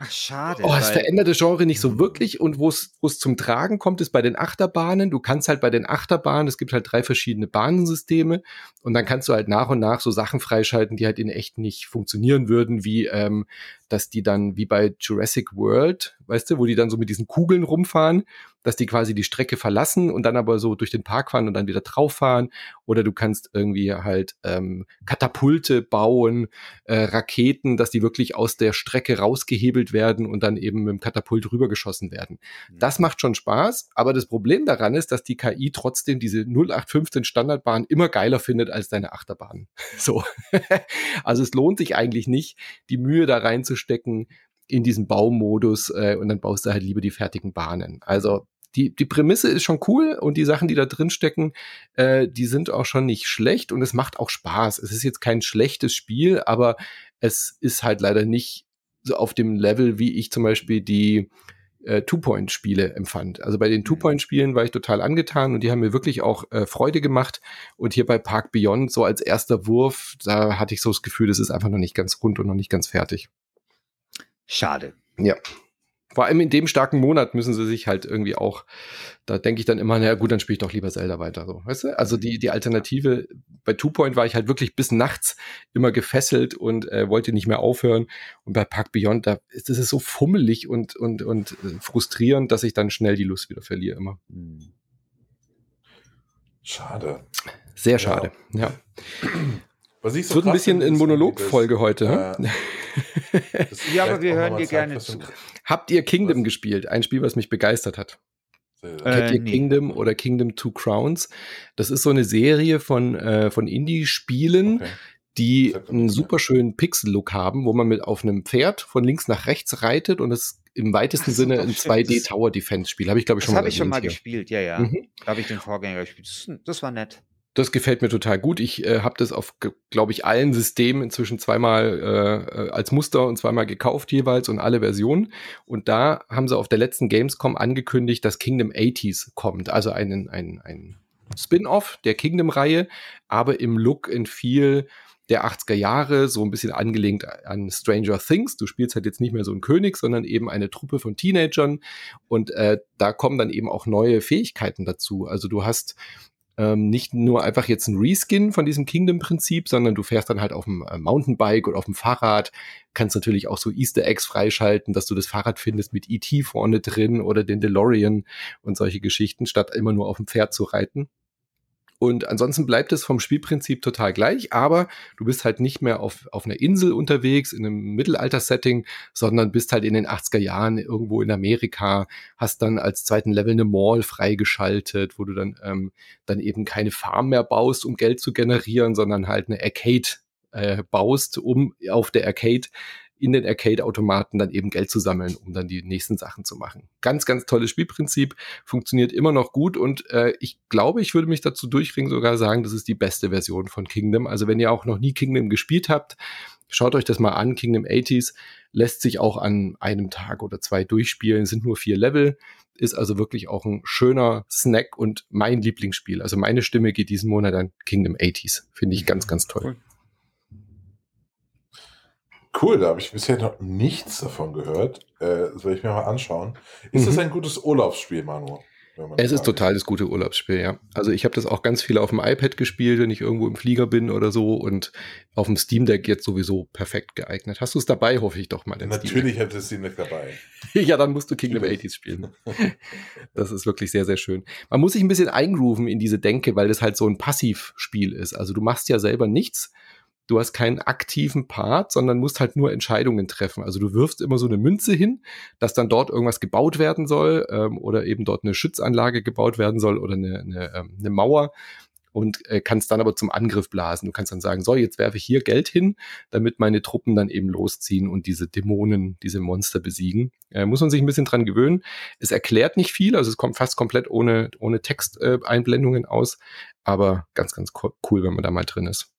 Ach, schade. Oh, es verändert das Genre nicht so wirklich. Und wo es zum Tragen kommt, ist bei den Achterbahnen. Du kannst halt bei den Achterbahnen, es gibt halt drei verschiedene Bahnensysteme. Und dann kannst du halt nach und nach so Sachen freischalten, die halt in echt nicht funktionieren würden, wie ähm, dass die dann wie bei Jurassic World, weißt du, wo die dann so mit diesen Kugeln rumfahren, dass die quasi die Strecke verlassen und dann aber so durch den Park fahren und dann wieder drauf fahren. Oder du kannst irgendwie halt ähm, Katapulte bauen, äh, Raketen, dass die wirklich aus der Strecke rausgehebelt werden und dann eben mit dem Katapult rübergeschossen werden. Mhm. Das macht schon Spaß, aber das Problem daran ist, dass die KI trotzdem diese 0815 Standardbahn immer geiler findet als deine Achterbahn. so. also es lohnt sich eigentlich nicht, die Mühe da reinzustecken, in diesen Baumodus äh, und dann baust du halt lieber die fertigen Bahnen. Also die, die Prämisse ist schon cool und die Sachen, die da drin stecken, äh, die sind auch schon nicht schlecht und es macht auch Spaß. Es ist jetzt kein schlechtes Spiel, aber es ist halt leider nicht so auf dem Level, wie ich zum Beispiel die äh, Two-Point-Spiele empfand. Also bei den mhm. Two-Point-Spielen war ich total angetan und die haben mir wirklich auch äh, Freude gemacht. Und hier bei Park Beyond, so als erster Wurf, da hatte ich so das Gefühl, das ist einfach noch nicht ganz rund und noch nicht ganz fertig. Schade. Ja. Vor allem in dem starken Monat müssen sie sich halt irgendwie auch, da denke ich dann immer, na gut, dann spiele ich doch lieber Zelda weiter. So, weißt du? Also die, die Alternative, bei Two Point war ich halt wirklich bis nachts immer gefesselt und äh, wollte nicht mehr aufhören. Und bei Park Beyond, da ist es so fummelig und, und, und äh, frustrierend, dass ich dann schnell die Lust wieder verliere immer. Schade. Sehr schade, ja. ja. Was ich so es wird ein bisschen in Monologfolge heute. Äh, ja, aber wir hören dir gerne zu. Habt ihr Kingdom Was? gespielt? Ein Spiel, was mich begeistert hat. Äh, ihr nee. Kingdom oder Kingdom Two Crowns? Das ist so eine Serie von, äh, von Indie-Spielen, okay. die einen super schönen Pixel-Look haben, wo man mit auf einem Pferd von links nach rechts reitet und es im weitesten Sinne ein 2D Tower Defense Spiel. Habe ich glaube ich schon das mal. Das habe ich schon mal hier. gespielt, ja, ja. Mhm. Da habe ich den Vorgänger gespielt. Das, das war nett. Das gefällt mir total gut. Ich äh, habe das auf, glaube ich, allen Systemen inzwischen zweimal äh, als Muster und zweimal gekauft jeweils und alle Versionen. Und da haben sie auf der letzten Gamescom angekündigt, dass Kingdom 80s kommt. Also einen, ein, ein Spin-off der Kingdom-Reihe, aber im Look in viel der 80er Jahre, so ein bisschen angelehnt an Stranger Things. Du spielst halt jetzt nicht mehr so einen König, sondern eben eine Truppe von Teenagern. Und äh, da kommen dann eben auch neue Fähigkeiten dazu. Also du hast ähm, nicht nur einfach jetzt ein Reskin von diesem Kingdom-Prinzip, sondern du fährst dann halt auf dem äh, Mountainbike oder auf dem Fahrrad, kannst natürlich auch so Easter Eggs freischalten, dass du das Fahrrad findest mit E.T. vorne drin oder den DeLorean und solche Geschichten, statt immer nur auf dem Pferd zu reiten. Und ansonsten bleibt es vom Spielprinzip total gleich, aber du bist halt nicht mehr auf, auf einer Insel unterwegs, in einem Mittelalter-Setting, sondern bist halt in den 80er Jahren irgendwo in Amerika, hast dann als zweiten Level eine Mall freigeschaltet, wo du dann, ähm, dann eben keine Farm mehr baust, um Geld zu generieren, sondern halt eine Arcade äh, baust, um auf der Arcade in den Arcade-Automaten dann eben Geld zu sammeln, um dann die nächsten Sachen zu machen. Ganz, ganz tolles Spielprinzip, funktioniert immer noch gut und äh, ich glaube, ich würde mich dazu durchringen, sogar sagen, das ist die beste Version von Kingdom. Also wenn ihr auch noch nie Kingdom gespielt habt, schaut euch das mal an. Kingdom 80s lässt sich auch an einem Tag oder zwei durchspielen, sind nur vier Level ist also wirklich auch ein schöner Snack und mein Lieblingsspiel. Also meine Stimme geht diesen Monat an Kingdom 80s. Finde ich ganz, ganz toll. Cool. Cool, da habe ich bisher noch nichts davon gehört. Äh, das werde ich mir mal anschauen. Ist mhm. das ein gutes Urlaubsspiel, Manu? Es ist total das gute Urlaubsspiel, ja. Also ich habe das auch ganz viel auf dem iPad gespielt, wenn ich irgendwo im Flieger bin oder so und auf dem Steam Deck jetzt sowieso perfekt geeignet. Hast du es dabei, hoffe ich doch mal. Natürlich hat das Steam Deck dabei. ja, dann musst du Kingdom 80s spielen. das ist wirklich sehr, sehr schön. Man muss sich ein bisschen eingrooven in diese Denke, weil das halt so ein Passivspiel ist. Also du machst ja selber nichts, du hast keinen aktiven Part, sondern musst halt nur Entscheidungen treffen. Also du wirfst immer so eine Münze hin, dass dann dort irgendwas gebaut werden soll ähm, oder eben dort eine Schützanlage gebaut werden soll oder eine, eine, ähm, eine Mauer und äh, kannst dann aber zum Angriff blasen. Du kannst dann sagen, so, jetzt werfe ich hier Geld hin, damit meine Truppen dann eben losziehen und diese Dämonen, diese Monster besiegen. Äh, muss man sich ein bisschen dran gewöhnen. Es erklärt nicht viel, also es kommt fast komplett ohne, ohne Texteinblendungen aus, aber ganz, ganz cool, wenn man da mal drin ist.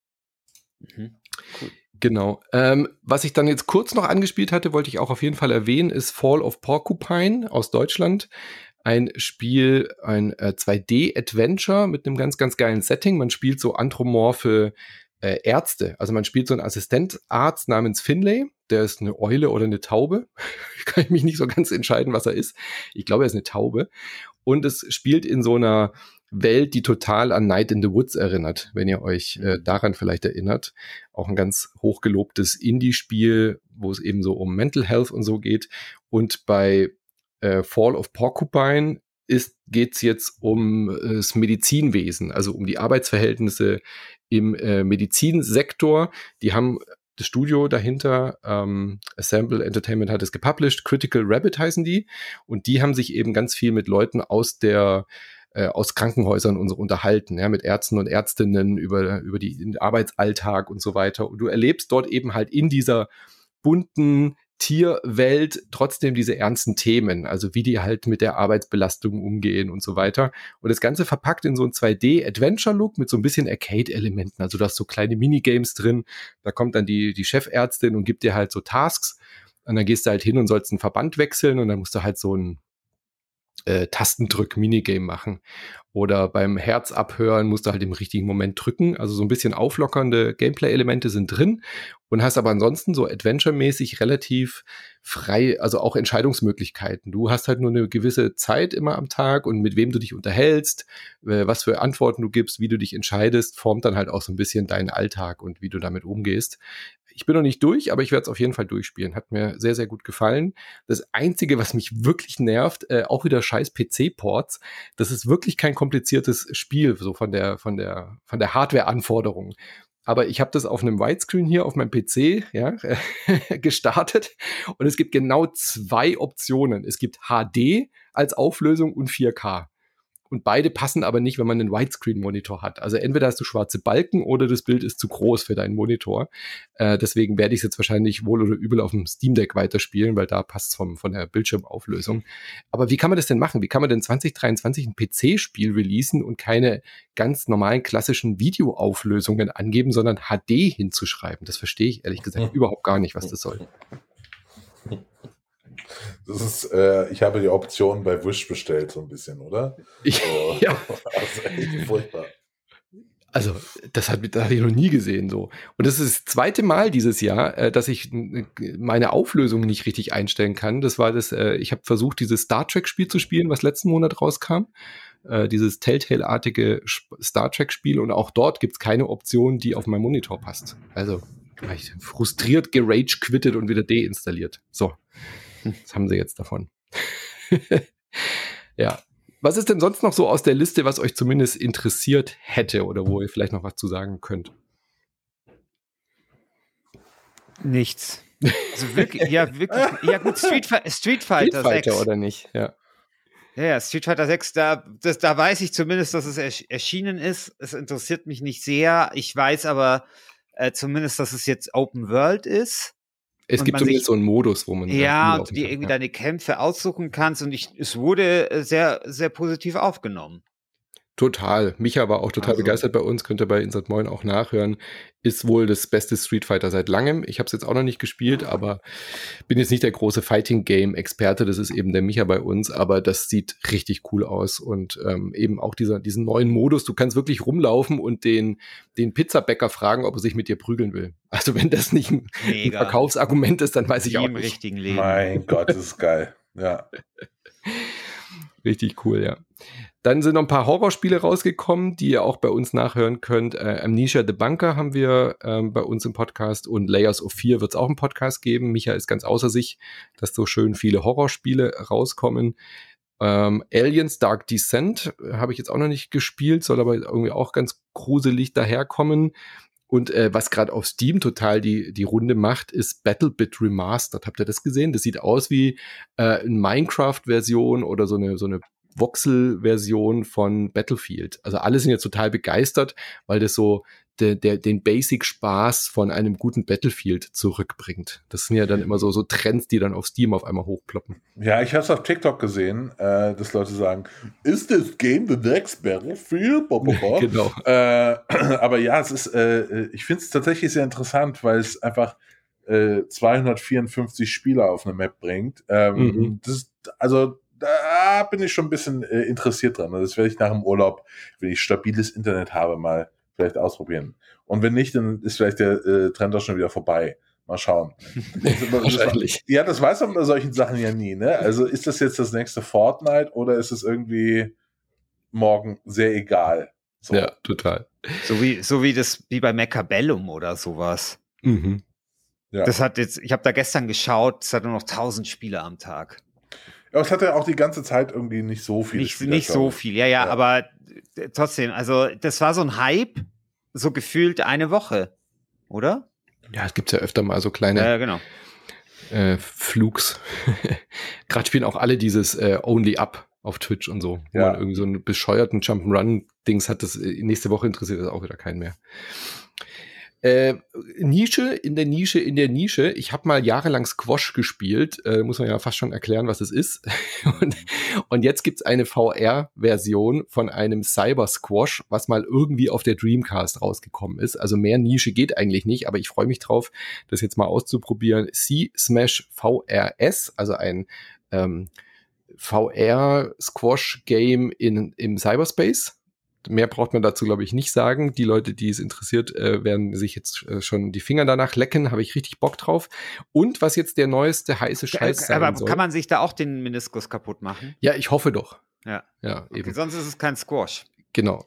Mhm. Genau. Ähm, was ich dann jetzt kurz noch angespielt hatte, wollte ich auch auf jeden Fall erwähnen, ist Fall of Porcupine aus Deutschland. Ein Spiel, ein äh, 2D-Adventure mit einem ganz, ganz geilen Setting. Man spielt so anthropomorphe äh, Ärzte. Also man spielt so einen Assistentarzt namens Finlay. Der ist eine Eule oder eine Taube. Kann ich mich nicht so ganz entscheiden, was er ist. Ich glaube, er ist eine Taube. Und es spielt in so einer Welt, die total an Night in the Woods erinnert, wenn ihr euch äh, mhm. daran vielleicht erinnert. Auch ein ganz hochgelobtes Indie-Spiel, wo es eben so um Mental Health und so geht. Und bei äh, Fall of Porcupine geht es jetzt um äh, das Medizinwesen, also um die Arbeitsverhältnisse im äh, Medizinsektor. Die haben das Studio dahinter, ähm, Assemble Entertainment hat es gepublished, Critical Rabbit heißen die. Und die haben sich eben ganz viel mit Leuten aus der äh, aus Krankenhäusern und so unterhalten, ja, mit Ärzten und Ärztinnen über, über die, den Arbeitsalltag und so weiter. Und du erlebst dort eben halt in dieser bunten Tierwelt trotzdem diese ernsten Themen, also wie die halt mit der Arbeitsbelastung umgehen und so weiter. Und das Ganze verpackt in so ein 2D-Adventure-Look mit so ein bisschen Arcade-Elementen. Also du hast so kleine Minigames drin. Da kommt dann die, die Chefärztin und gibt dir halt so Tasks. Und dann gehst du halt hin und sollst einen Verband wechseln und dann musst du halt so ein äh, Tastendrück-Minigame machen. Oder beim Herz abhören musst du halt im richtigen Moment drücken. Also so ein bisschen auflockernde Gameplay-Elemente sind drin und hast aber ansonsten so Adventure-mäßig relativ frei, also auch Entscheidungsmöglichkeiten. Du hast halt nur eine gewisse Zeit immer am Tag und mit wem du dich unterhältst, äh, was für Antworten du gibst, wie du dich entscheidest, formt dann halt auch so ein bisschen deinen Alltag und wie du damit umgehst. Ich bin noch nicht durch, aber ich werde es auf jeden Fall durchspielen. Hat mir sehr, sehr gut gefallen. Das Einzige, was mich wirklich nervt, äh, auch wieder scheiß PC-Ports. Das ist wirklich kein kompliziertes Spiel, so von der, von der, von der Hardware-Anforderung. Aber ich habe das auf einem Widescreen hier auf meinem PC ja, gestartet und es gibt genau zwei Optionen. Es gibt HD als Auflösung und 4K. Und beide passen aber nicht, wenn man einen Widescreen-Monitor hat. Also entweder hast du schwarze Balken oder das Bild ist zu groß für deinen Monitor. Äh, deswegen werde ich es jetzt wahrscheinlich wohl oder übel auf dem Steam Deck weiterspielen, weil da passt es von der Bildschirmauflösung. Aber wie kann man das denn machen? Wie kann man denn 2023 ein PC-Spiel releasen und keine ganz normalen klassischen Videoauflösungen angeben, sondern HD hinzuschreiben? Das verstehe ich ehrlich gesagt überhaupt gar nicht, was das soll. Das ist, äh, ich habe die Option bei Wish bestellt, so ein bisschen, oder? Ich, so, ja. Also echt furchtbar. Also, das habe hab ich noch nie gesehen so. Und das ist das zweite Mal dieses Jahr, äh, dass ich meine Auflösung nicht richtig einstellen kann. Das war das, äh, ich habe versucht, dieses Star Trek-Spiel zu spielen, was letzten Monat rauskam. Äh, dieses Telltale-artige Star Trek-Spiel. Und auch dort gibt es keine Option, die auf meinen Monitor passt. Also, ich frustriert gerage quittet und wieder deinstalliert. So. Das haben sie jetzt davon. ja. Was ist denn sonst noch so aus der Liste, was euch zumindest interessiert hätte oder wo ihr vielleicht noch was zu sagen könnt? Nichts. Also wirklich, ja, wirklich, ja gut, Street, Street Fighter Street Fighter 6. oder nicht, ja. Ja, ja, Street Fighter 6, da, das, da weiß ich zumindest, dass es erschienen ist. Es interessiert mich nicht sehr. Ich weiß aber äh, zumindest, dass es jetzt Open World ist. Es gibt zumindest so einen Modus, wo man ja, und die irgendwie deine Kämpfe aussuchen kannst und ich, es wurde äh, sehr, sehr positiv aufgenommen. Total. Micha war auch total also. begeistert bei uns, könnt ihr bei Insert Moin auch nachhören. Ist wohl das beste Street Fighter seit langem. Ich habe es jetzt auch noch nicht gespielt, aber bin jetzt nicht der große Fighting Game Experte. Das ist eben der Micha bei uns, aber das sieht richtig cool aus und ähm, eben auch dieser diesen neuen Modus. Du kannst wirklich rumlaufen und den den Pizzabäcker fragen, ob er sich mit dir prügeln will. Also wenn das nicht ein, ein Verkaufsargument ist, dann weiß Wie ich auch im nicht. richtigen Leben. Mein Gott, das ist geil. Ja. Richtig cool, ja. Dann sind noch ein paar Horrorspiele rausgekommen, die ihr auch bei uns nachhören könnt. Äh, Amnesia the Bunker haben wir ähm, bei uns im Podcast und Layers of Fear wird es auch im Podcast geben. Micha ist ganz außer sich, dass so schön viele Horrorspiele rauskommen. Ähm, Aliens Dark Descent äh, habe ich jetzt auch noch nicht gespielt, soll aber irgendwie auch ganz gruselig daherkommen. Und äh, was gerade auf Steam total die, die Runde macht, ist BattleBit Remastered. Habt ihr das gesehen? Das sieht aus wie äh, eine Minecraft-Version oder so eine, so eine Voxel-Version von Battlefield. Also alle sind jetzt total begeistert, weil das so de, de, den Basic-Spaß von einem guten Battlefield zurückbringt. Das sind ja dann immer so, so Trends, die dann auf Steam auf einmal hochploppen. Ja, ich habe es auf TikTok gesehen, äh, dass Leute sagen, ist das Game the next Battlefield? genau. Äh, aber ja, es ist, äh, ich finde es tatsächlich sehr interessant, weil es einfach 254 äh, Spieler auf eine Map bringt. Ähm, mhm. das, also da bin ich schon ein bisschen äh, interessiert dran. Das werde ich nach dem Urlaub, wenn ich stabiles Internet habe, mal vielleicht ausprobieren. Und wenn nicht, dann ist vielleicht der äh, Trend auch schon wieder vorbei. Mal schauen. Wahrscheinlich. ja, das weiß man bei solchen Sachen ja nie. Ne? Also ist das jetzt das nächste Fortnite oder ist es irgendwie morgen sehr egal? So. Ja, total. So wie, so wie das, wie bei Macabellum oder sowas. Mhm. Ja. Das hat jetzt, ich habe da gestern geschaut, es hat nur noch 1000 Spiele am Tag. Ja, es hatte auch die ganze Zeit irgendwie nicht so viel. Nicht, Spieler, nicht so viel, ja, ja, ja, aber trotzdem, also das war so ein Hype, so gefühlt eine Woche, oder? Ja, es gibt ja öfter mal so kleine ja, genau. äh, Flugs. Gerade spielen auch alle dieses äh, Only Up auf Twitch und so, wo ja. man irgendwie so einen bescheuerten Jump'n'Run-Dings hat, das äh, nächste Woche interessiert das auch wieder keinen mehr. Äh, Nische in der Nische in der Nische. Ich habe mal jahrelang Squash gespielt. Äh, muss man ja fast schon erklären, was es ist. und, und jetzt gibt's eine VR-Version von einem Cyber Squash, was mal irgendwie auf der Dreamcast rausgekommen ist. Also mehr Nische geht eigentlich nicht, aber ich freue mich drauf, das jetzt mal auszuprobieren. C-Smash VRS, also ein ähm, VR-Squash-Game im Cyberspace Mehr braucht man dazu, glaube ich, nicht sagen. Die Leute, die es interessiert, äh, werden sich jetzt äh, schon die Finger danach lecken. Habe ich richtig Bock drauf. Und was jetzt der neueste heiße Scheiß sein Aber soll. kann man sich da auch den Meniskus kaputt machen? Ja, ich hoffe doch. Ja. Ja, okay, eben. Sonst ist es kein Squash. Genau.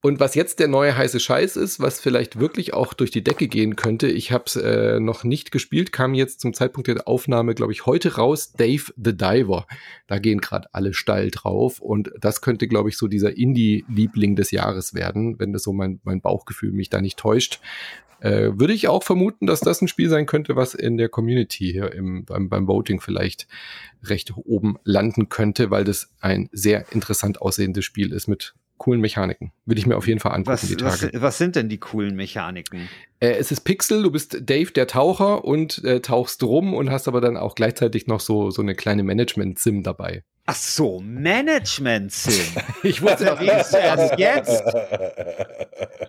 Und was jetzt der neue heiße Scheiß ist, was vielleicht wirklich auch durch die Decke gehen könnte, ich habe es äh, noch nicht gespielt, kam jetzt zum Zeitpunkt der Aufnahme, glaube ich, heute raus, Dave the Diver. Da gehen gerade alle steil drauf und das könnte, glaube ich, so dieser Indie-Liebling des Jahres werden, wenn das so mein, mein Bauchgefühl mich da nicht täuscht. Äh, würde ich auch vermuten, dass das ein Spiel sein könnte, was in der Community hier im, beim, beim Voting vielleicht recht oben landen könnte, weil das ein sehr interessant aussehendes Spiel ist mit coolen Mechaniken. Würde ich mir auf jeden Fall angucken, was, die Tage. Was, was, sind denn die coolen Mechaniken? Äh, es ist Pixel, du bist Dave der Taucher und äh, tauchst rum und hast aber dann auch gleichzeitig noch so, so eine kleine Management-Sim dabei. Ach so, Management-Sim. ich wusste das erst jetzt.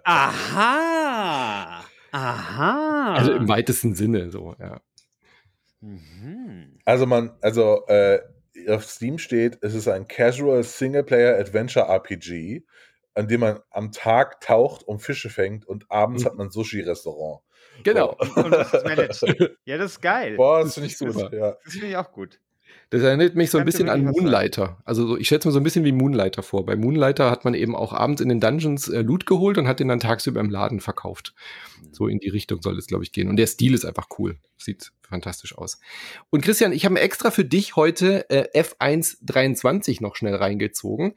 Aha. Aha. Also im weitesten Sinne so, ja. Mhm. Also man, also äh, auf Steam steht, es ist ein Casual Singleplayer Adventure RPG, an dem man am Tag taucht und Fische fängt und abends mhm. hat man Sushi-Restaurant. Genau. Und das ist ja, das ist geil. Boah, das finde ich super. Das, ja. das finde ich auch gut. Das erinnert mich so ein bisschen an Moonlighter. Also so, ich schätze mir so ein bisschen wie Moonlighter vor. Bei Moonlighter hat man eben auch abends in den Dungeons äh, Loot geholt und hat den dann tagsüber im Laden verkauft. So in die Richtung soll es, glaube ich, gehen. Und der Stil ist einfach cool. Sieht fantastisch aus. Und Christian, ich habe extra für dich heute äh, F123 noch schnell reingezogen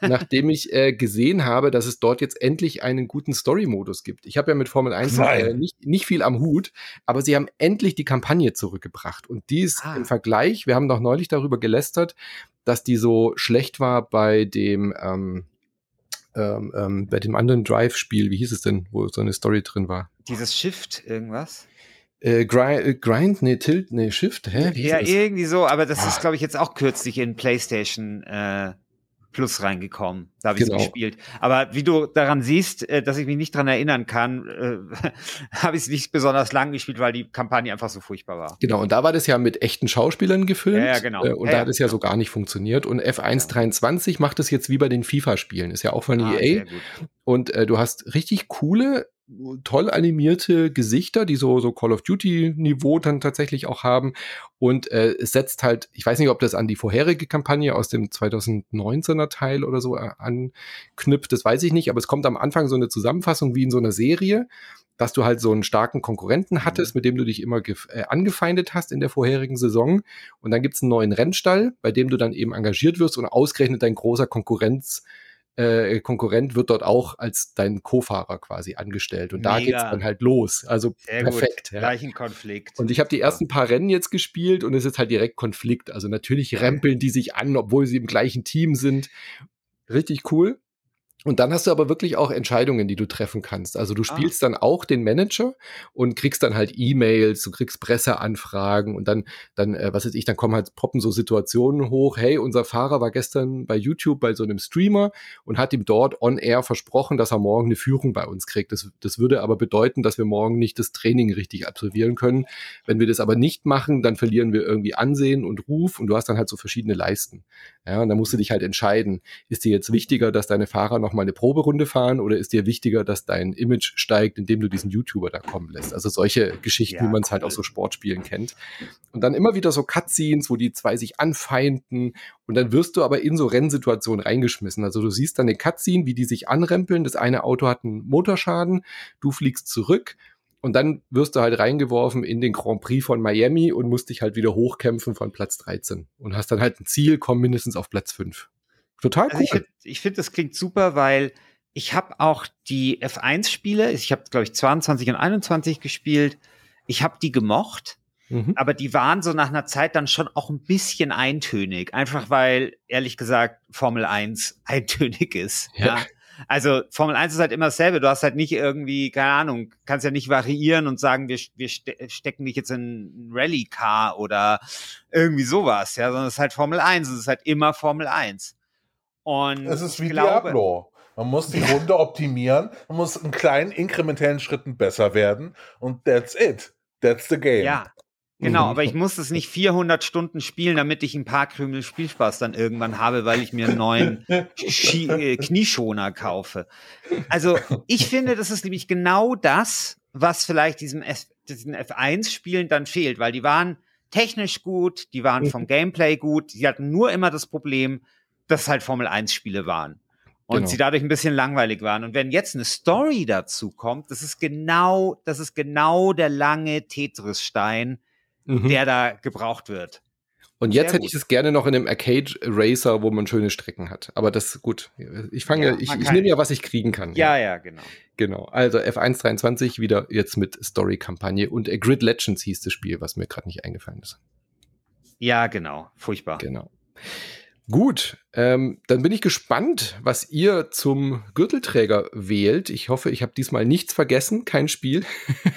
nachdem ich äh, gesehen habe, dass es dort jetzt endlich einen guten Story-Modus gibt. Ich habe ja mit Formel 1 äh, nicht, nicht viel am Hut, aber sie haben endlich die Kampagne zurückgebracht. Und die ist ah. im Vergleich, wir haben doch neulich darüber gelästert, dass die so schlecht war bei dem, ähm, ähm, ähm, bei dem anderen Drive-Spiel, wie hieß es denn, wo so eine Story drin war? Dieses Shift, irgendwas? Äh, grind, äh, grind, nee, Tilt, nee, Shift, hä? Wie ja, irgendwie so, aber das ah. ist, glaube ich, jetzt auch kürzlich in PlayStation äh, Plus reingekommen. Da habe ich genau. gespielt. Aber wie du daran siehst, äh, dass ich mich nicht dran erinnern kann, äh, habe ich es nicht besonders lang gespielt, weil die Kampagne einfach so furchtbar war. Genau, und da war das ja mit echten Schauspielern gefilmt. Ja, ja genau. Äh, und ja, da hat es ja so gar nicht funktioniert. Und F123 macht es jetzt wie bei den FIFA-Spielen. Ist ja auch von ah, EA. Und äh, du hast richtig coole toll animierte Gesichter, die so, so Call of Duty-Niveau dann tatsächlich auch haben. Und äh, es setzt halt, ich weiß nicht, ob das an die vorherige Kampagne aus dem 2019er Teil oder so äh, anknüpft, das weiß ich nicht, aber es kommt am Anfang so eine Zusammenfassung wie in so einer Serie, dass du halt so einen starken Konkurrenten mhm. hattest, mit dem du dich immer äh, angefeindet hast in der vorherigen Saison. Und dann gibt's einen neuen Rennstall, bei dem du dann eben engagiert wirst und ausgerechnet dein großer Konkurrenz äh, Konkurrent wird dort auch als dein Co-Fahrer quasi angestellt. Und Mega. da geht's dann halt los. Also Sehr perfekt. Ja. Gleichen Konflikt. Und ich habe die ersten paar Rennen jetzt gespielt und es ist halt direkt Konflikt. Also natürlich rempeln die sich an, obwohl sie im gleichen Team sind. Richtig cool. Und dann hast du aber wirklich auch Entscheidungen, die du treffen kannst. Also du ah. spielst ah. dann auch den Manager und kriegst dann halt E-Mails, du kriegst Presseanfragen und dann, dann, äh, was weiß ich, dann kommen halt, poppen so Situationen hoch. Hey, unser Fahrer war gestern bei YouTube bei so einem Streamer und hat ihm dort on air versprochen, dass er morgen eine Führung bei uns kriegt. Das, das würde aber bedeuten, dass wir morgen nicht das Training richtig absolvieren können. Wenn wir das aber nicht machen, dann verlieren wir irgendwie Ansehen und Ruf und du hast dann halt so verschiedene Leisten. Ja, und dann musst du dich halt entscheiden, ist dir jetzt wichtiger, dass deine Fahrer noch mal eine Proberunde fahren oder ist dir wichtiger, dass dein Image steigt, indem du diesen YouTuber da kommen lässt? Also solche Geschichten, ja, wie man es halt aus so Sportspielen kennt. Und dann immer wieder so Cutscenes, wo die zwei sich anfeinden und dann wirst du aber in so Rennsituationen reingeschmissen. Also du siehst dann eine Cutscene, wie die sich anrempeln. Das eine Auto hat einen Motorschaden, du fliegst zurück und dann wirst du halt reingeworfen in den Grand Prix von Miami und musst dich halt wieder hochkämpfen von Platz 13 und hast dann halt ein Ziel, komm mindestens auf Platz 5. Total Also cool. ich finde, find, das klingt super, weil ich habe auch die F1-Spiele, ich habe, glaube ich, 22 und 21 gespielt. Ich habe die gemocht, mhm. aber die waren so nach einer Zeit dann schon auch ein bisschen eintönig. Einfach weil, ehrlich gesagt, Formel 1 eintönig ist. Ja. Ja. Also Formel 1 ist halt immer dasselbe. Du hast halt nicht irgendwie, keine Ahnung, kannst ja nicht variieren und sagen, wir, wir ste stecken dich jetzt in ein Rallye-Car oder irgendwie sowas, ja, sondern es ist halt Formel 1, es ist halt immer Formel 1. Und Es ist wie glaube, Diablo. Man muss die Runde optimieren, man muss in kleinen inkrementellen Schritten besser werden und that's it. That's the game. Ja, genau, Mhm. aber ich muss es nicht 400 Stunden spielen, damit ich ein paar Krümel Spielspaß dann irgendwann habe, weil ich mir einen neuen Ski äh, Knieschoner kaufe. Also ich finde, das ist nämlich genau das, was vielleicht diesem F diesen F1-Spielen dann fehlt, weil die waren technisch gut, die waren vom Gameplay gut, sie hatten nur immer das Problem, dass es halt Formel 1-Spiele waren. Und Genau. sie dadurch ein bisschen langweilig waren. Und wenn jetzt eine Story dazu kommt, das ist genau, das ist genau der lange Tetris-Stein, Mhm. der da gebraucht wird. Und Sehr jetzt hätte gut. ich es gerne noch in einem Arcade Racer, wo man schöne Strecken hat. Aber das gut. Ich fange, Ja, ich, ich nehme ja, was ich kriegen kann. Ja, ja, genau. Genau. Also F123 wieder jetzt mit Story-Kampagne und äh, Grid Legends hieß das Spiel, was mir gerade nicht eingefallen ist. Ja, genau. Furchtbar. Genau. Gut, ähm, dann bin ich gespannt, was ihr zum Gürtelträger wählt. Ich hoffe, ich habe diesmal nichts vergessen, kein Spiel.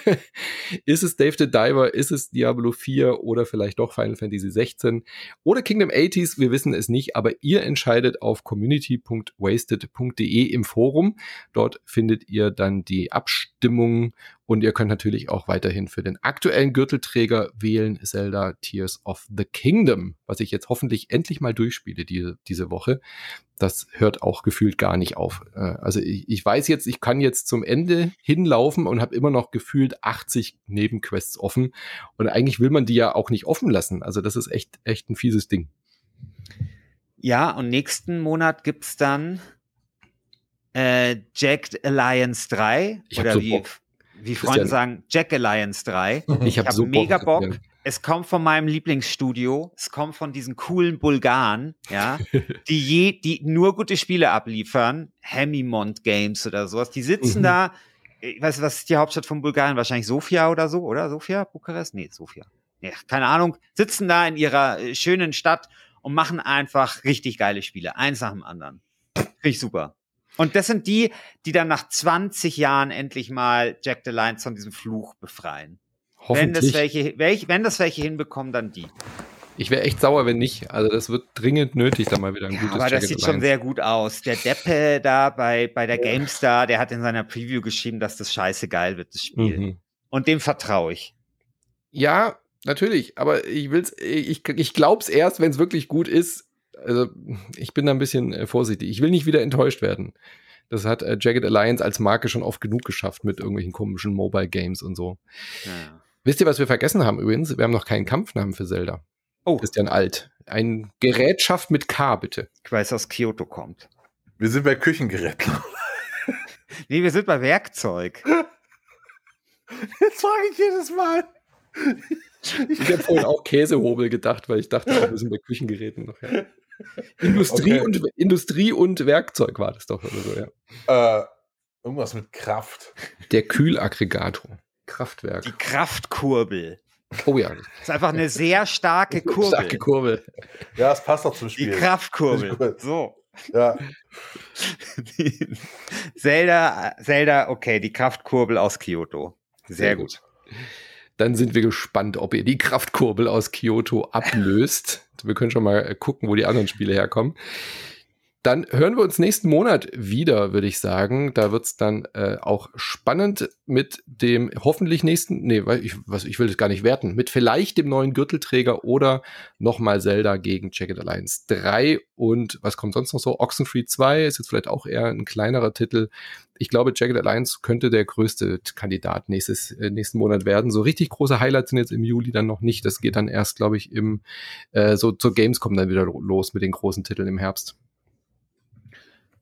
ist es Dave the Diver, ist es Diablo 4 oder vielleicht doch Final Fantasy 16 oder Kingdom 80s? Wir wissen es nicht, aber ihr entscheidet auf community.wasted.de im Forum. Dort findet ihr dann die Abstimmung und ihr könnt natürlich auch weiterhin für den aktuellen Gürtelträger wählen, Zelda Tears of the Kingdom, was ich jetzt hoffentlich endlich mal durchspiele die, diese Woche. Das hört auch gefühlt gar nicht auf. Äh, Also ich, ich weiß jetzt, ich kann jetzt zum Ende hinlaufen und habe immer noch gefühlt 80 Nebenquests offen. Und eigentlich will man die ja auch nicht offen lassen. Also das ist echt, echt ein fieses Ding. Ja, und nächsten Monat gibt's dann äh, Jacked Alliance 3. Ich oder so wie, Bock. Wie. Freunde sagen, Jack Alliance 3. Ich habe hab so mega Bock. Christian. Es kommt von meinem Lieblingsstudio. Es kommt von diesen coolen Bulgaren, ja, die je, die nur gute Spiele abliefern. Hemimont Games oder sowas. Die sitzen Mhm. da. Ich weiß, was ist die Hauptstadt von Bulgarien? Wahrscheinlich Sofia oder so, oder? Sofia? Bukarest? Nee, Sofia. Ja, keine Ahnung. Sitzen da in ihrer äh, schönen Stadt und machen einfach richtig geile Spiele. Eins nach dem anderen. Finde ich super. Und das sind die, die dann nach 20 Jahren endlich mal Jack the Lions von diesem Fluch befreien. Wenn das Hoffentlich. welche, welch, wenn das welche hinbekommen, dann die. Ich wäre echt sauer, wenn nicht. Also das wird dringend nötig, da mal wieder ein Ja, gutes aber das Jagged sieht schon sehr gut aus. Der Deppe da bei, bei der GameStar, der hat in seiner Preview geschrieben, dass das scheiße geil wird, das Spiel. Mhm. Und dem vertraue ich. Ja, natürlich, aber ich will's, ich, ich glaub's erst, wenn es wirklich gut ist. Also, ich bin da ein bisschen äh, vorsichtig. Ich will nicht wieder enttäuscht werden. Das hat äh, Jagged Alliance als Marke schon oft genug geschafft mit irgendwelchen komischen Mobile Games und so. Ja. Wisst ihr, was wir vergessen haben übrigens? Wir haben noch keinen Kampfnamen für Zelda. Oh, Christian Alt. Ein Gerätschaft mit K, bitte. ich weiß, aus Kyoto kommt. Wir sind bei Küchengeräten. Nee, wir sind bei Werkzeug. Jetzt frage ich jedes Mal. Ich habe vorhin auch Käsehobel gedacht, weil ich dachte, wir sind bei Küchengeräten noch. Ja. Industrie, Okay. und, Industrie und Werkzeug war das doch oder so, ja. Äh, irgendwas mit Kraft. Der Kühlaggregator. Kraftwerk. Die Kraftkurbel. Oh ja, Das ist einfach eine sehr starke Kurbel. starke Kurbel. Ja, es passt doch zum Die Spiel. Kraftkurbel. Gut. So. Ja. Zelda, Zelda, okay, die Kraftkurbel aus Kyoto. Sehr, Sehr gut. Dann sind wir gespannt, ob ihr die Kraftkurbel aus Kyoto ablöst. wir können schon mal äh, gucken, wo die anderen Spiele herkommen. Dann hören wir uns nächsten Monat wieder, würde ich sagen. Da wird's dann äh, auch spannend mit dem hoffentlich nächsten, nee, ich, was, ich will das gar nicht werten, mit vielleicht dem neuen Gürtelträger oder nochmal Zelda gegen Jagged Alliance 3 und was kommt sonst noch so? Oxenfree 2 ist jetzt vielleicht auch eher ein kleinerer Titel. Ich glaube, Jagged Alliance könnte der größte Kandidat nächstes, äh, nächsten Monat werden. So richtig große Highlights sind jetzt im Juli dann noch nicht. Das geht dann erst, glaube ich, im äh, so zur Gamescom dann wieder los mit den großen Titeln im Herbst.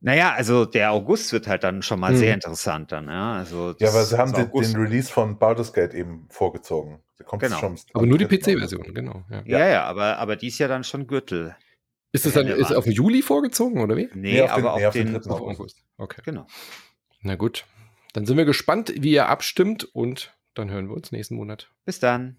Naja, also der August wird halt dann schon mal Mhm. sehr interessant dann, ja. Also Ja, aber sie haben den, den Release von Baldur's Gate eben vorgezogen. Genau. schon Aber nur die am 3. PC-Version, genau. Ja. Ja, ja, aber, aber die ist ja dann schon Gürtel. Ist es dann ist es auf den Juli vorgezogen oder wie? Nee, Nee, auf den- aber auf, nee, auf den den, Auf August. August. Okay. Genau. Na gut. Dann sind wir gespannt, wie ihr abstimmt und dann hören wir uns nächsten Monat. Bis dann.